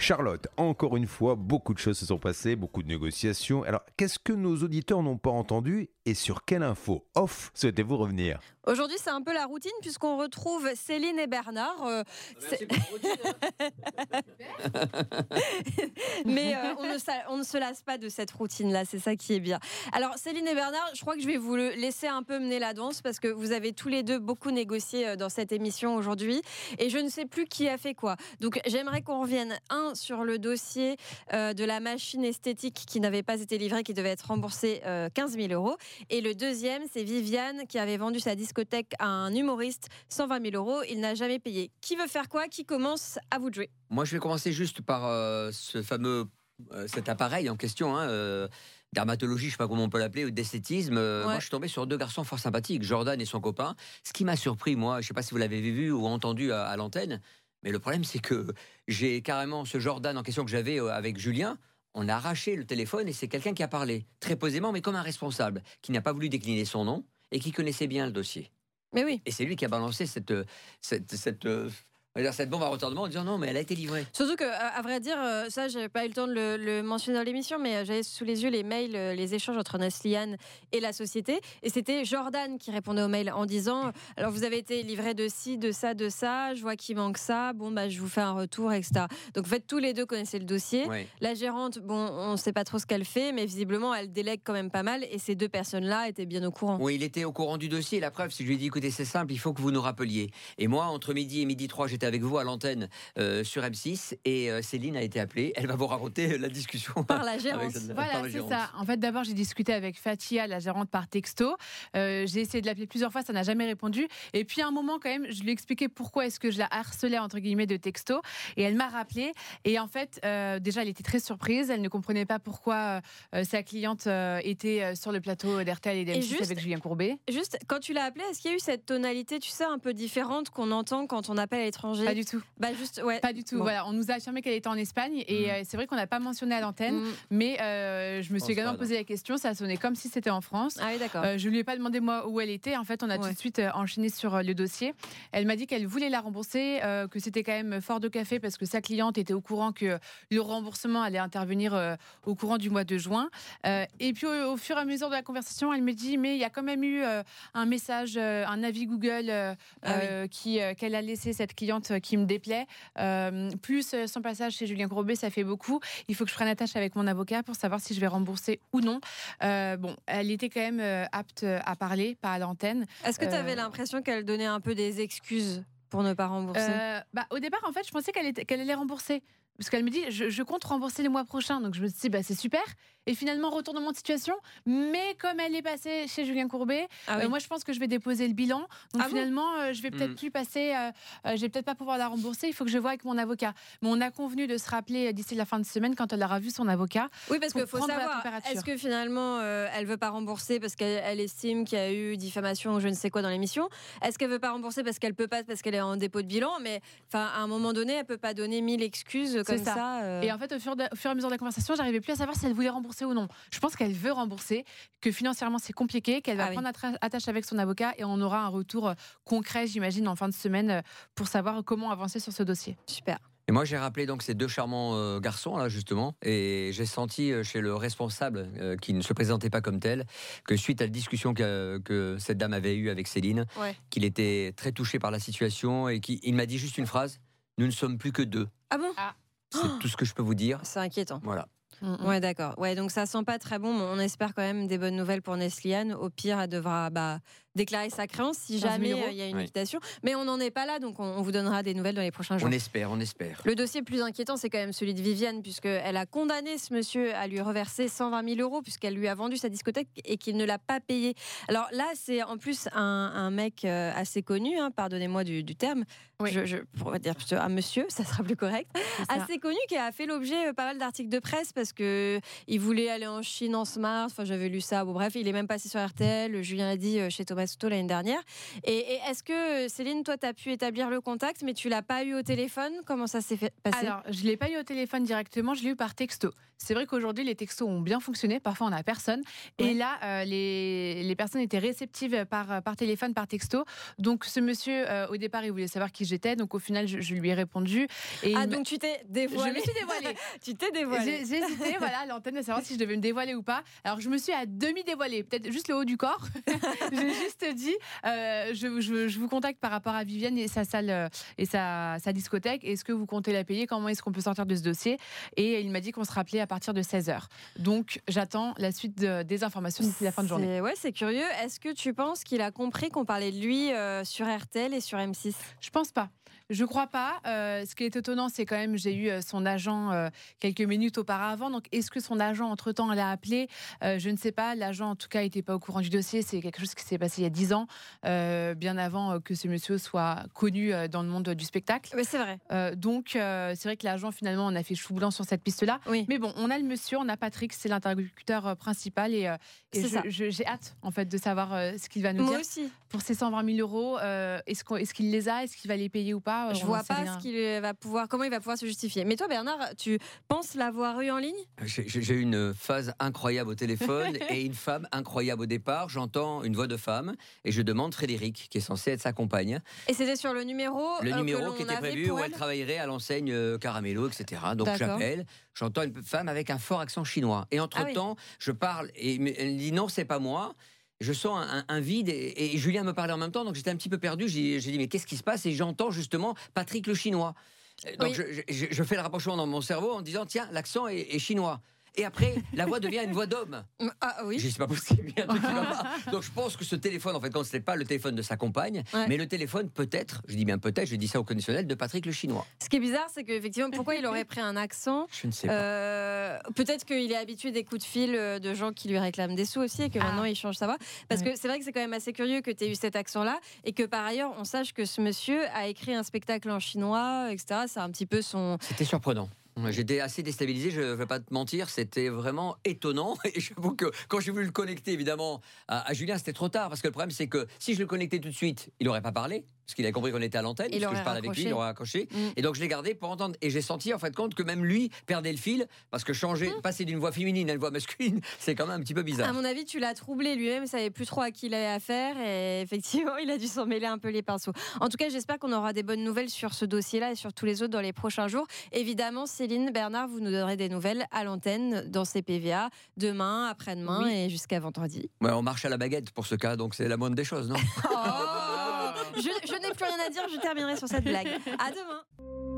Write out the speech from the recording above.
Charlotte, encore une fois, beaucoup de choses se sont passées, beaucoup de négociations. Alors, qu'est-ce que nos auditeurs n'ont pas entendu et sur quelle info off souhaitez-vous revenir? Aujourd'hui, c'est un peu la routine puisqu'on retrouve Céline et Bernard. euh, c'est- Mais euh, on, ne, on ne se lasse pas de cette routine-là, c'est ça qui est bien. Alors, Céline et Bernard, je crois que je vais vous le laisser un peu mener la danse parce que vous avez tous les deux beaucoup négocié euh, dans cette émission aujourd'hui et je ne sais plus qui a fait quoi. Donc, j'aimerais qu'on revienne, un, sur le dossier euh, de la machine esthétique qui n'avait pas été livrée, qui devait être remboursée euh, 15 000 euros. Et le deuxième, c'est Viviane qui avait vendu sa discothèque à un humoriste 120 000 euros. Il n'a jamais payé. Qui veut faire quoi? Qui commence À vous de jouer? Moi, je vais commencer juste par euh, ce fameux euh, cet appareil en question, hein, euh, dermatologie, je sais pas comment on peut l'appeler, ou d'esthétisme. Euh, Ouais. Moi, je suis tombé sur deux garçons fort sympathiques, Jordan et son copain. Ce qui m'a surpris, moi, je sais pas si vous l'avez vu ou entendu à, à l'antenne, mais le problème, c'est que j'ai carrément ce Jordan en question que j'avais euh, avec Julien. On a arraché le téléphone et c'est quelqu'un qui a parlé très posément, mais comme un responsable, qui n'a pas voulu décliner son nom et qui connaissait bien le dossier. Mais oui. Et c'est lui qui a balancé cette, euh, cette, cette, cette bombe à retardement en disant non, mais elle a été livrée. Surtout que, à à vrai dire, euh, ça, j'avais pas eu le temps de le, le mentionner dans l'émission, mais euh, j'avais sous les yeux les mails, euh, les échanges entre Neslian et la société. Et c'était Jordan qui répondait aux mails en disant Alors, vous avez été livré de ci, de ça, de ça, je vois qu'il manque ça, bon, bah, je vous fais un retour, etc. Donc, en fait, tous les deux connaissaient le dossier. La gérante, bon, on ne sait pas trop ce qu'elle fait, mais visiblement, elle délègue quand même pas mal. Et ces deux personnes-là étaient bien au courant. Oui, il était au courant du dossier. La preuve, c'est que je lui ai dit écoutez, c'est simple, il faut que vous nous rappeliez. Et moi, entre midi et midi 3, j'étais avec vous à l'antenne euh, sur M6 et euh, Céline a été appelée. Elle va vous raconter la discussion. Par la cette- par Voilà, c'est ça. En fait, d'abord, j'ai discuté avec Fatia, la gérante, par texto. Euh, j'ai essayé de l'appeler plusieurs fois, ça n'a jamais répondu. Et puis, à un moment, quand même, je lui ai expliqué pourquoi est-ce que je la harcelais, entre guillemets, de texto. Et elle m'a rappelé. Et en fait, euh, déjà, elle était très surprise. Elle ne comprenait pas pourquoi euh, sa cliente euh, était euh, sur le plateau d'RTL et d'M6 juste- avec Julien Courbet. Juste, quand tu l'as appelée, est-ce qu'il y a eu cette tonalité, tu sais, un peu différente qu'on entend quand on appelle à l'étranger Pas du tout. Bah, juste, ouais. Pas du tout. Bon. Voilà, on nous a affirmé qu'elle était en Espagne. Et Mm. euh, c'est vrai qu'on n'a pas mentionné à l'antenne. Mm. Mais euh, je me suis également posé la question. Ça sonnait comme si c'était en France. Ah oui, d'accord. Euh, je lui ai pas demandé moi où elle était. En fait, on a tout de suite euh, enchaîné sur euh, le dossier. Elle m'a dit qu'elle voulait la rembourser, euh, que c'était quand même fort de café parce que sa cliente était au courant que le remboursement allait intervenir euh, au courant du mois de juin. Euh, et puis au, au fur et à mesure de la conversation, elle me dit mais il y a quand même eu euh, un message, euh, un avis Google euh, Ah oui. euh, qui euh, qu'elle a laissé cette cliente qui me déplaît. Euh, plus euh, son passage chez Julien Courbet, ça fait beaucoup. Il faut que je prenne attache avec mon avocat pour savoir si je vais rembourser ou non. Euh, bon, elle était quand même apte à parler, pas à l'antenne. Est-ce que tu avais l'impression qu'elle donnait un peu des excuses pour ne pas rembourser? Bah, au départ, en fait, je pensais qu'elle était- qu'elle allait rembourser. Parce qu'elle me dit, je, je compte rembourser les mois prochains. Donc je me suis dit, bah, c'est super. Et finalement, retournement de situation. Mais comme elle est passée chez Julien Courbet, Ah euh, oui. moi, je pense que je vais déposer le bilan. Donc Ah finalement, euh, je vais peut-être Mm. plus passer, euh, euh, je vais peut-être pas pouvoir la rembourser. Il faut que je vois avec mon avocat. Mais on a convenu de se rappeler d'ici la fin de semaine quand elle aura vu son avocat. Oui, parce qu'il faut savoir, est-ce que finalement euh, elle veut pas rembourser parce qu'elle elle estime qu'il y a eu diffamation ou je ne sais quoi dans l'émission? Est-ce qu'elle veut pas rembourser parce qu'elle peut pas, parce qu'elle est en dépôt de bilan? Mais enfin, à un moment donné, elle peut pas donner mille excuses comme ça. ça. euh. Et en fait, au fur, de- au fur et à mesure de la conversation, j'arrivais plus à savoir si elle voulait rembourser ou non. Je pense qu'elle veut rembourser, que financièrement c'est compliqué, qu'elle va Ah oui. prendre attra- attache avec son avocat et on aura un retour euh, concret, j'imagine, en fin de semaine euh, pour savoir comment avancer sur ce dossier. Super. Et moi, j'ai rappelé donc ces deux charmants euh, garçons là justement, et j'ai senti euh, chez le responsable euh, qui ne se présentait pas comme tel que suite à la discussion que, que cette dame avait eue avec Céline, Ouais. qu'il était très touché par la situation et qu'il il m'a dit juste une phrase nous ne sommes plus que deux. Ah bon? C'est tout ce que je peux vous dire. C'est inquiétant. Voilà. Ouais, d'accord. Ouais, donc ça sent pas très bon, mais on espère quand même des bonnes nouvelles pour Nesliane. Au pire, elle devra bah, déclarer sa créance si 15 000 jamais euh, il y a une Oui. liquidation. Mais on n'en est pas là, donc on, on vous donnera des nouvelles dans les prochains jours. On espère, on espère. Le dossier le plus inquiétant, c'est quand même celui de Viviane, puisqu'elle a condamné ce monsieur à lui reverser 120 000 euros, puisqu'elle lui a vendu sa discothèque et qu'il ne l'a pas payé. Alors là, c'est en plus un, un mec euh, assez connu, hein, pardonnez-moi du, du terme, Oui. je, je pourrais dire plutôt un monsieur, ça sera plus correct, assez connu qui a fait l'objet euh, pas mal d'articles de presse parce que il voulait aller en Chine en smart. Enfin, j'avais lu ça. Bon, bref, il est même passé sur RTL. Julien l'a dit euh, chez Thomas Soto l'année dernière. Et, et est-ce que Céline, toi, tu as pu établir le contact, mais tu l'as pas eu au téléphone? Comment ça s'est passer Alors, je l'ai pas eu au téléphone directement, je l'ai eu par texto. C'est vrai qu'aujourd'hui, les textos ont bien fonctionné. Parfois, on n'a personne. Et là, euh, les, les, personnes étaient réceptives par, par téléphone, par texto. Donc, ce monsieur, euh, au départ, il voulait savoir qui j'étais. Donc, au final, je, lui ai répondu. Et ah, donc tu t'es dévoilée Je me suis dévoilée. tu t'es dévoilée. J'ai hésité, voilà, l'antenne de savoir si je devais me dévoiler ou pas. Alors, je me suis à demi dévoilée, peut-être juste le haut du corps. J'ai juste dit, euh, je, je, vous contacte par rapport à Vivienne et sa salle et sa, sa discothèque. Est-ce que vous comptez la payer? Comment est-ce qu'on peut sortir de ce dossier? Et il m'a dit qu'on se rappelait à partir de 16h. Donc j'attends la suite des informations d'ici la fin de journée. Ouais, c'est curieux. Est-ce que tu penses qu'il a compris qu'on parlait de lui euh, sur RTL et sur M6 Je pense pas. Je crois pas. Euh, ce qui est étonnant, c'est quand même, j'ai eu euh, son agent euh, quelques minutes auparavant. Donc, est-ce que son agent, entre-temps, l'a appelé? Je ne sais pas. L'agent, en tout cas, n'était pas au courant du dossier. C'est quelque chose qui s'est passé il y a dix ans, bien avant que ce monsieur soit connu dans le monde du spectacle. Oui, c'est vrai. donc, c'est vrai que l'agent, finalement, on a fait chou blanc sur cette piste-là. Oui. Mais bon, on a le monsieur, on a Patrick, c'est l'interlocuteur principal. Et, j'ai hâte, en fait, de savoir ce qu'il va nous Moi dire. aussi. Pour ces 120 000 euros, est-ce qu'il les a? Est-ce qu'il va les payer ou pas? Je vois pas ce qu'il va pouvoir, comment il va pouvoir se justifier. Mais toi, Bernard, tu penses l'avoir eu en ligne? J'ai eu une phase incroyable au téléphone et une femme incroyable au départ. J'entends une voix de femme et je demande Frédéric, qui est censé être sa compagne. Et c'était sur le numéro Le euh, numéro qui était prévu où elle, travaillerait à l'enseigne euh, Caramello, etc. Donc j'appelle, j'entends une femme avec un fort accent chinois. Et entre-temps, ah je parle et elle dit non, c'est pas moi je sens un, vide et, Julien me parlait en même temps, donc j'étais un petit peu perdu. J'ai dit mais qu'est-ce qui se passe? Et j'entends justement Patrick le chinois. Donc je, fais le rapprochement dans mon cerveau en disant tiens l'accent est chinois et après, la voix devient une voix d'homme. Ah oui. Je sais pas possible. Donc je pense que ce téléphone, en fait, quand n'est pas le téléphone de sa compagne, mais le téléphone peut-être, je dis bien peut-être, je dis ça au conditionnel, de Patrick le Chinois. Ce qui est bizarre, c'est qu'effectivement, pourquoi il aurait pris un accent Je ne sais pas. Euh, peut-être qu'il est habitué des coups de fil euh, de gens qui lui réclament des sous aussi et que maintenant ah. il change sa voix. Parce que c'est vrai que c'est quand même assez curieux que tu aies eu cet accent-là et que par ailleurs, on sache que ce monsieur a écrit un spectacle en chinois, etc. C'est un petit peu son. C'était surprenant. J'étais assez déstabilisé, je ne vais pas te mentir, c'était vraiment étonnant. Et j'avoue que quand j'ai voulu le connecter, évidemment, à, Julien, c'était trop tard. Parce que le problème, c'est que si je le connectais tout de suite, il n'aurait pas parlé parce qu'il a compris qu'on était à l'antenne, parce que je parle avec lui, il aurait accroché. Mm. Et donc je l'ai gardé pour entendre. Et j'ai senti en fait compte que même lui perdait le fil, parce que changer, mm. passer d'une voix féminine à une voix masculine, c'est quand même un petit peu bizarre. À mon avis, tu l'as troublé lui-même, il savait plus trop à qui il avait affaire, et effectivement, il a dû s'en mêler un peu les pinceaux. En tout cas, j'espère qu'on aura des bonnes nouvelles sur ce dossier-là et sur tous les autres dans les prochains jours. Évidemment, Céline, Bernard, vous nous donnerez des nouvelles à l'antenne dans ces PVA demain, après-demain et jusqu'à vendredi. Ouais, on marche à la baguette pour ce cas, donc c'est la moindre des choses, non? Oh je, plus rien à dire, je terminerai sur cette blague. À demain.